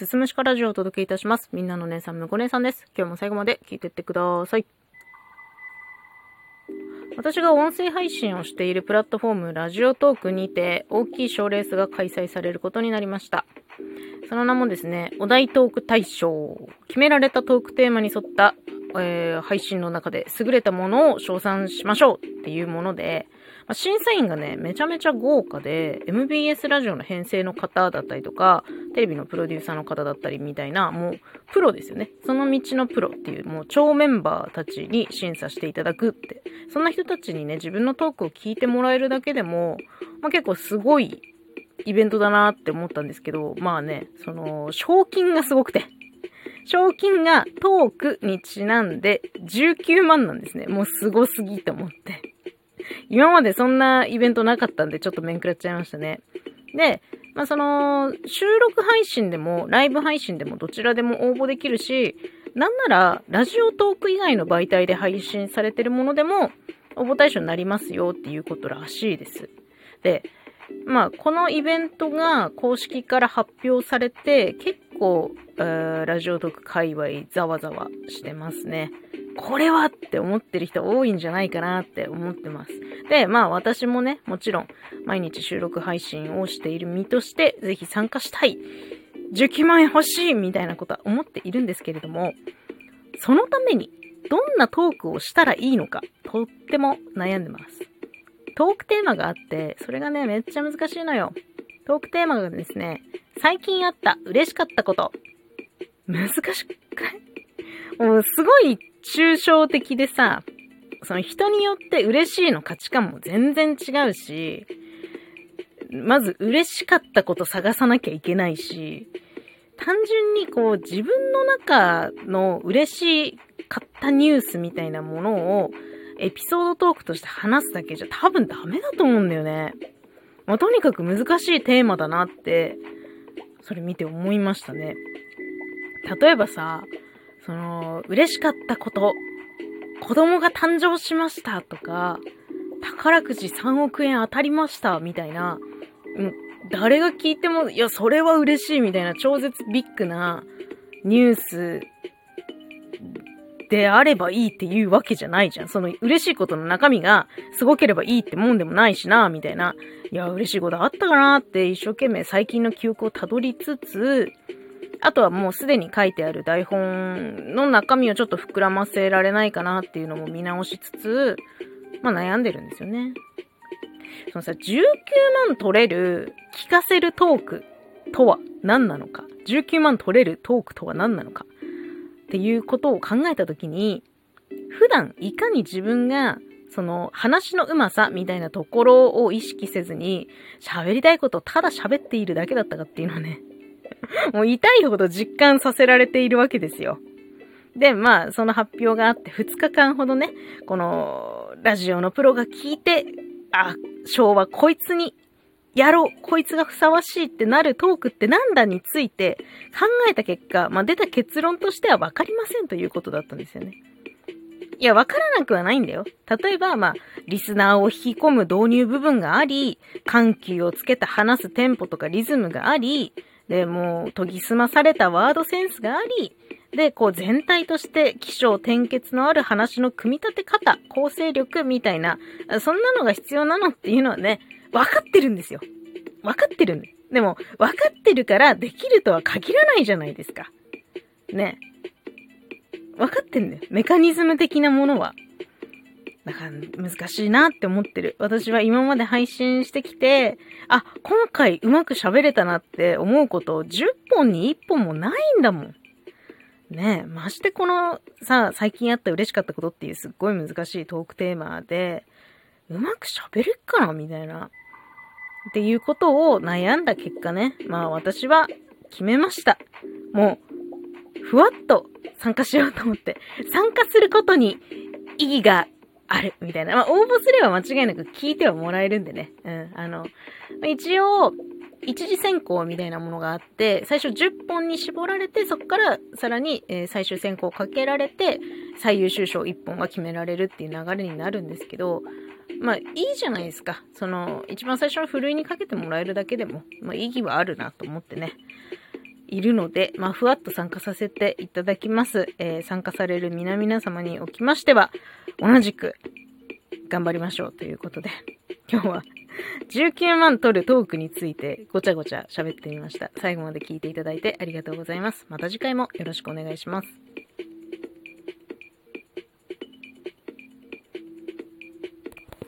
すすむしかラジオをお届けいたします。みんなの姉さん、むこ姉さんです。今日も最後まで聞いてってください。私が音声配信をしているプラットフォーム、ラジオトークにて、大きい賞レースが開催されることになりました。その名もですね、お題トーク大賞。決められたトークテーマに沿った、えー、配信の中で優れたものを称賛しましょうっていうもので、まあ、審査員がね、めちゃめちゃ豪華で、MBS ラジオの編成の方だったりとか、テレビのプロデューサーの方だったりみたいな、もう、プロですよね。その道のプロっていう、もう超メンバーたちに審査していただくって。そんな人たちにね、自分のトークを聞いてもらえるだけでも、まあ、結構すごいイベントだなって思ったんですけど、まあね、その、賞金がすごくて。賞金がトークにちなんで19万なんですね。もうすごすぎと思って。今までそんなイベントなかったんで、ちょっと面食らっちゃいましたね。で、まあ、その、収録配信でも、ライブ配信でも、どちらでも応募できるし、なんなら、ラジオトーク以外の媒体で配信されてるものでも、応募対象になりますよっていうことらしいです。で、まあ、このイベントが公式から発表されて、結構、ラジオトーク界隈ざわざわしてますね。これはって思ってる人多いんじゃないかなって思ってます。で、まあ私もね、もちろん毎日収録配信をしている身として、ぜひ参加したい。19万円欲しいみたいなことは思っているんですけれども、そのためにどんなトークをしたらいいのか、とっても悩んでます。トークテーマがあって、それがね、めっちゃ難しいのよ。トークテーマがですね、最近あった嬉しかったこと。難しくない？もうすごい抽象的でさ、その人によって嬉しいの価値観も全然違うし、まず嬉しかったこと探さなきゃいけないし、単純にこう自分の中の嬉しかったニュースみたいなものをエピソードトークとして話すだけじゃ多分ダメだと思うんだよね。まあ、とにかく難しいテーマだなって、それ見て思いましたね。例えばさ、その、嬉しかったこと、子供が誕生しましたとか、宝くじ3億円当たりましたみたいな、誰が聞いても、いや、それは嬉しいみたいな超絶ビッグなニュースであればいいっていうわけじゃないじゃん。その嬉しいことの中身がすごければいいってもんでもないしな、みたいな。いや、嬉しいことあったかなって一生懸命最近の記憶をたどりつつ、あとはもうすでに書いてある台本の中身をちょっと膨らませられないかなっていうのも見直しつつ、まあ悩んでるんですよね。そのさ、19万取れる、聞かせるトークとは何なのか？19万取れるトークとは何なのか？っていうことを考えたときに、普段いかに自分がその話のうまさみたいなところを意識せずに喋りたいことをただ喋っているだけだったかっていうのはね、もう痛いほど実感させられているわけですよ。で、まあ、その発表があって2日間ほどね、このラジオのプロが聞いて、あ、昭和こいつにやろうこいつがふさわしいってなるトークってなんだについて考えた結果、まあ、出た結論としては分かりませんということだったんですよね。いや、わからなくはないんだよ。例えば、まあ、リスナーを引き込む導入部分があり、緩急をつけた話すテンポとかリズムがあり、で、もう研ぎ澄まされたワードセンスがあり、で、こう全体として気象転結のある話の組み立て方、構成力みたいな、そんなのが必要なのっていうのはね、分かってるんですよ。分かってるんで。でも、分かってるからできるとは限らないじゃないですか。ね。分かってんだよ。メカニズム的なものは。だから難しいなって思ってる。私は今まで配信してきて、あ、今回うまく喋れたなって思うこと10本に1本もないんだもん。ねえ、ましてこのさ、最近あった嬉しかったことっていうすっごい難しいトークテーマで、うまく喋れっかなみたいな。っていうことを悩んだ結果ね、まあ私は決めました。もう、ふわっと参加しようと思って、参加することに意義がある、みたいな。まあ、応募すれば間違いなく聞いてはもらえるんでね。うん。あの、一応、一次選考みたいなものがあって、最初10本に絞られて、そこからさらに、え、最終選考をかけられて、最優秀賞1本が決められるっていう流れになるんですけど、まあいいじゃないですか。その、一番最初のふるいにかけてもらえるだけでも、まあ意義はあるなと思ってね。いるので、まあ、ふわっと参加させていただきます。えー、参加される皆々様におきましては、同じく頑張りましょうということで、今日は19万取るトークについてごちゃごちゃ喋ってみました。最後まで聞いていただいてありがとうございます。また次回もよろしくお願いします。